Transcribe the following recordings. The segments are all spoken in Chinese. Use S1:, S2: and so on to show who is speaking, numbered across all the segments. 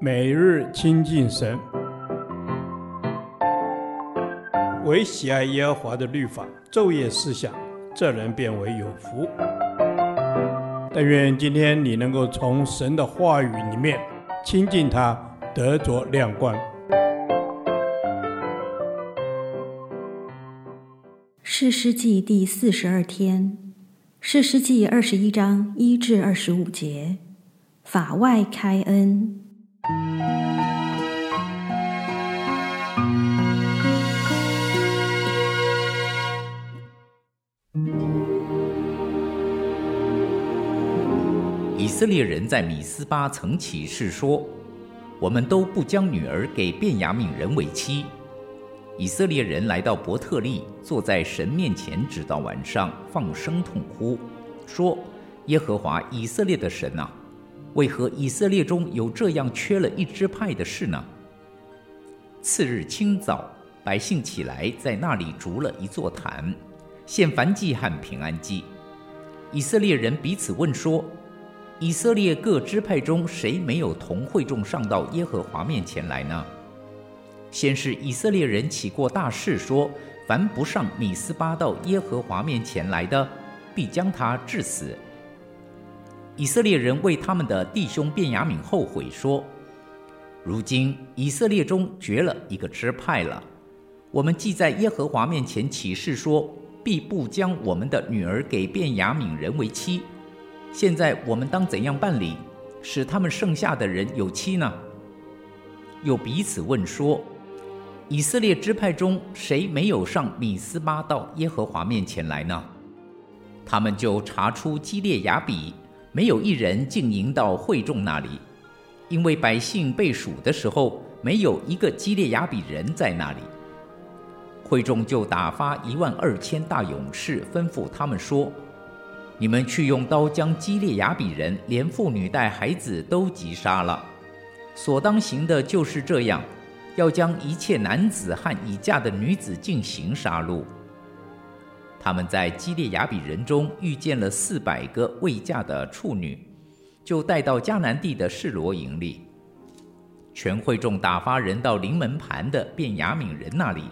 S1: 每日亲近神，唯喜爱耶和华的律法，昼夜思想，这人便为有福。但愿今天你能够从神的话语里面亲近他，得着亮光。
S2: 士师记第四十二天，士师记二十一章一至二十五节，法外开恩。
S3: 以色列人在米斯巴曾起誓说：“我们都不将女儿给便雅悯人为妻。”以色列人来到伯特利，坐在神面前，直到晚上，放声痛哭，说：“耶和华以色列的神啊，为何以色列中有这样缺了一支派的事呢？”次日清早，百姓起来，在那里筑了一座坛，献燔祭和平安祭。以色列人彼此问说：“以色列各支派中，谁没有同会众上到耶和华面前来呢？”先是以色列人起过大誓，说：凡不上米斯巴到耶和华面前来的，必将他治死。以色列人为他们的弟兄便雅悯后悔，说：如今以色列中绝了一个支派了。我们既在耶和华面前起誓说，必不将我们的女儿给便雅悯人为妻。现在我们当怎样办理，使他们剩下的人有妻呢？又彼此问说。以色列支派中谁没有上米斯巴到耶和华面前来呢？他们就查出基列雅比，没有一人进营到会众那里，因为百姓被数的时候，没有一个基列雅比人在那里。会众就打发一万二千大勇士，吩咐他们说：“你们去用刀将基列雅比人连妇女带孩子都击杀了。所当行的就是这样。”要将一切男子和已嫁的女子进行杀戮。他们在基列雅比人中遇见了四百个未嫁的处女，就带到迦南地的示罗营里。全会众打发人到临门盘的便雅悯人那里，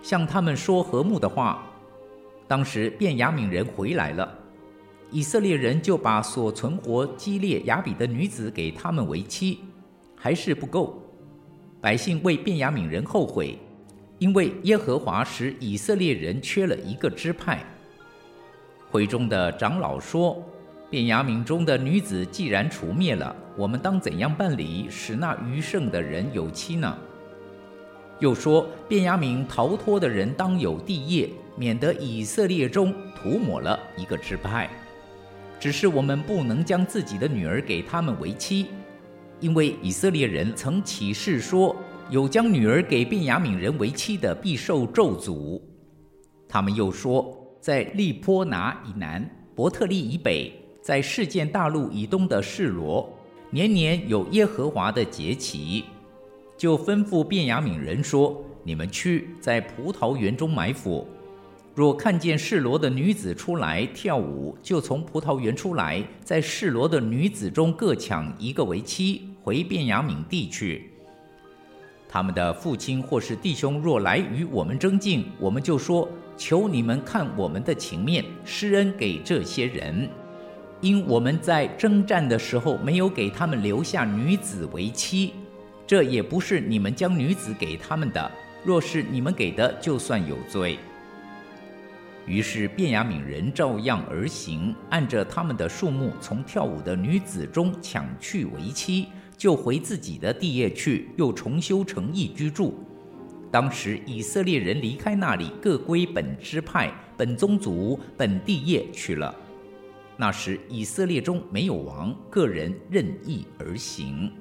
S3: 向他们说和睦的话。当时便雅悯人回来了，以色列人就把所存活基列雅比的女子给他们为妻，还是不够。百姓为便雅悯人后悔，因为耶和华使以色列人缺了一个支派。会中的长老说：“便雅悯中的女子既然除灭了，我们当怎样办理，使那余剩的人有妻呢？”又说：“便雅悯逃脱的人当有地业，免得以色列中涂抹了一个支派。只是我们不能将自己的女儿给他们为妻。”因为以色列人曾起誓说，有将女儿给便雅悯人为妻的，必受咒诅。他们又说，在利波拿以南、伯特利以北，在示剑大陆以东的示罗，年年有耶和华的节期，就吩咐卞雅悯人说：你们去在葡萄园中埋伏。若看见示罗的女子出来跳舞，就从葡萄园出来，在示罗的女子中各抢一个为妻，回卞雅悯地去。他们的父亲或是弟兄若来与我们争竞，我们就说：求你们看我们的情面，施恩给这些人，因我们在征战的时候没有给他们留下女子为妻，这也不是你们将女子给他们的。若是你们给的，就算有罪。于是便雅悯人照样而行，按着他们的数目，从跳舞的女子中抢去为妻，就回自己的地业去，又重修城邑居住。当时以色列人离开那里，各归本支派、本宗族、本地业去了。那时以色列中没有王，个人任意而行。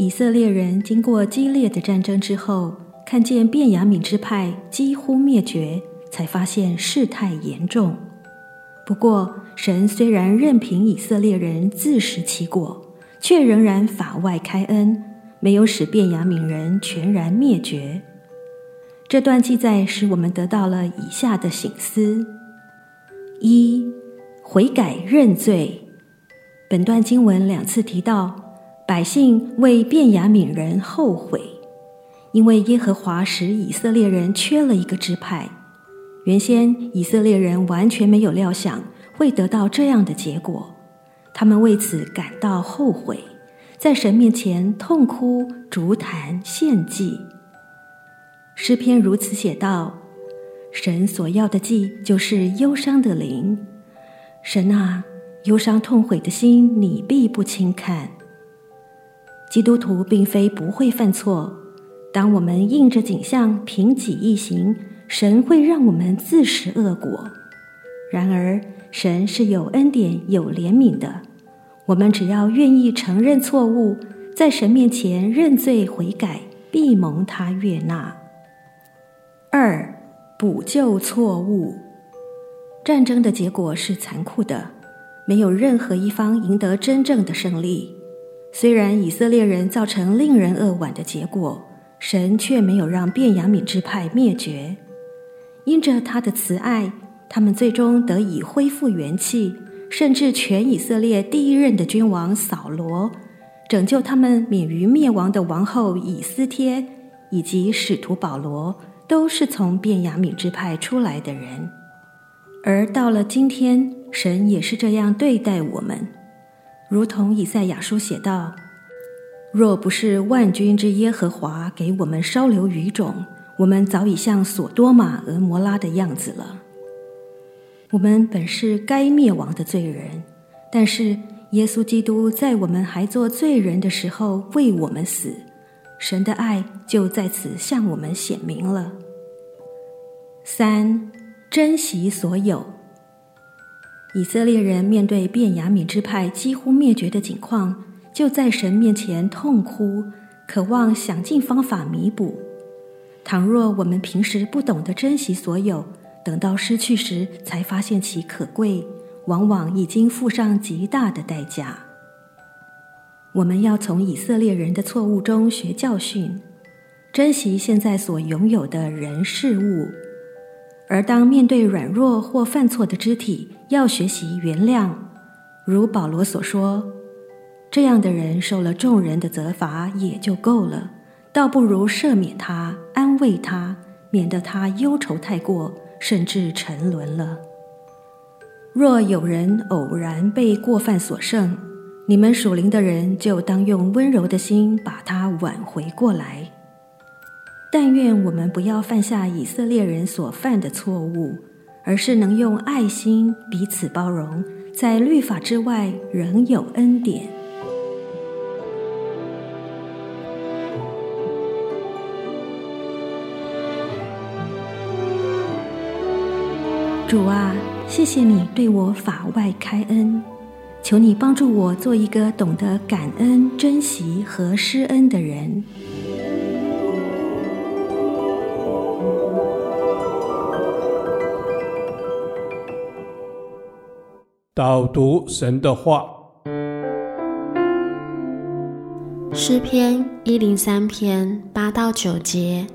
S2: 以色列人经过激烈的战争之后，看见便雅悯之派几乎灭绝，才发现事态严重。不过，神虽然任凭以色列人自食其果，却仍然法外开恩，没有使便雅悯人全然灭绝。这段记载使我们得到了以下的醒思：一、悔改认罪。本段经文两次提到百姓为便雅悯人后悔，因为耶和华使以色列人缺了一个支派。原先以色列人完全没有料想会得到这样的结果，他们为此感到后悔，在神面前痛哭、逐坛、献祭。诗篇如此写道：“神所要的祭，就是忧伤的灵。神啊，忧伤痛悔的心，你必不轻看。”基督徒并非不会犯错，当我们应着景象，凭己意行。神会让我们自食恶果，然而神是有恩典、有怜悯的。我们只要愿意承认错误，在神面前认罪悔改，必蒙他悦纳。二、补救错误。战争的结果是残酷的，没有任何一方赢得真正的胜利。虽然以色列人造成令人扼腕的结果，神却没有让便雅悯支派灭绝。因着他的慈爱，他们最终得以恢复元气，甚至全以色列第一任的君王扫罗，拯救他们免于灭亡的王后以斯帖，以及使徒保罗，都是从便雅悯支派出来的人。而到了今天，神也是这样对待我们，如同以赛亚书写道：“若不是万军之耶和华给我们稍留余种。”我们早已像所多玛、蛾摩拉的样子了。我们本是该灭亡的罪人，但是耶稣基督在我们还做罪人的时候为我们死，神的爱就在此向我们显明了。三、珍惜所有。以色列人面对便雅悯支派几乎灭绝的境况，就在神面前痛哭，渴望想尽方法弥补。倘若我们平时不懂得珍惜所有，等到失去时才发现其可贵，往往已经付上极大的代价。我们要从以色列人的错误中学教训，珍惜现在所拥有的人事物，而当面对软弱或犯错的肢体，要学习原谅。如保罗所说：“这样的人受了众人的责罚也就够了。”倒不如赦免他，安慰他，免得他忧愁太过，甚至沉沦了。若有人偶然被过犯所胜，你们属灵的人就当用温柔的心把他挽回过来。但愿我们不要犯下以色列人所犯的错误，而是能用爱心彼此包容，在律法之外仍有恩典。主啊，谢谢你对我法外开恩，求你帮助我做一个懂得感恩、珍惜和施恩的人。
S1: 导读神的话，
S4: 诗篇一零三篇八到九节：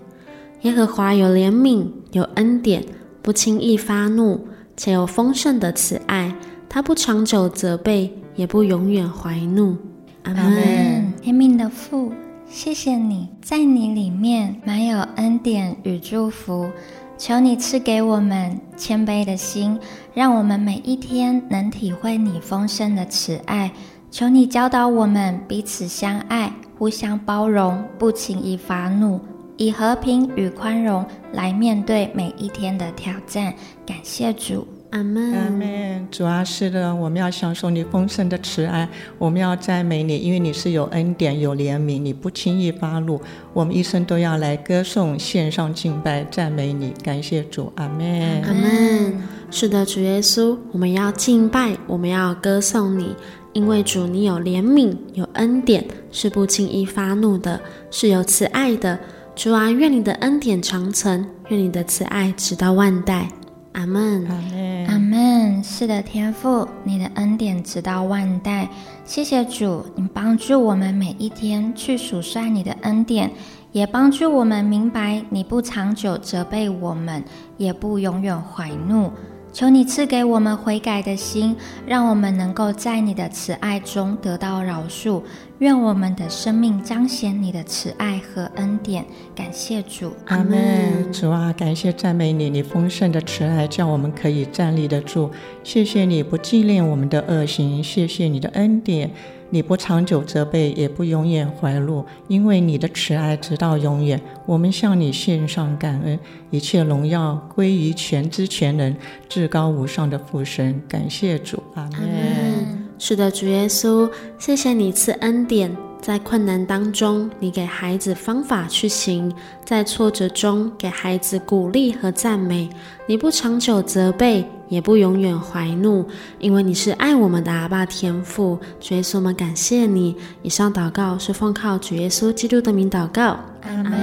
S4: 耶和华有怜悯，有恩典。不轻易发怒，且有丰盛的慈爱。他不长久责备，也不永远怀怒。阿门。
S5: 怜悯的父，谢谢你在你里面满有恩典与祝福。求你赐给我们谦卑的心，让我们每一天能体会你丰盛的慈爱。求你教导我们彼此相爱，互相包容，不轻易发怒。以和平与宽容来面对每一天的挑战。感谢主，
S4: 阿门。
S6: 阿门。主啊，是的，我们要享受你丰盛的慈爱，我们要赞美你，因为你是有恩典、有怜悯，你不轻易发怒。我们一生都要来歌颂、献上敬拜、赞美你。感谢主，阿门。
S4: 阿门。是的，主耶稣，我们要敬拜，我们要歌颂你，因为主你有怜悯、有恩典，是不轻易发怒的，是有慈爱的。主啊，愿你的恩典长存，愿你的慈爱直到万代。阿门。
S6: 阿门。
S5: 阿门。是的，天父，你的恩典直到万代。谢谢主，你帮助我们每一天去数算你的恩典，也帮助我们明白你不长久责备我们，也不永远怀怒。求你赐给我们悔改的心，让我们能够在你的慈爱中得到饶恕。愿我们的生命彰显你的慈爱和恩典。感谢主，
S6: 阿门。主啊，感谢赞美你，你丰盛的慈爱叫我们可以站立得住。谢谢你不纪念我们的恶行，谢谢你的恩典。你不长久责备，也不永远怀怒，因为你的慈爱直到永远。我们向你献上感恩，一切荣耀归于全知全能、至高无上的父神。感谢主，阿门。
S4: 是的，主耶稣，谢谢你赐恩典。在困难当中，你给孩子方法去行；在挫折中，给孩子鼓励和赞美。你不长久责备，也不永远怀怒，因为你是爱我们的阿爸天父。主耶稣，我们感谢你。以上祷告是奉靠主耶稣基督的名祷告。阿门。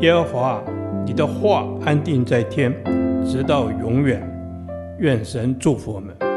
S1: 耶和华，你的话安定在天，直到永远。愿神祝福我们。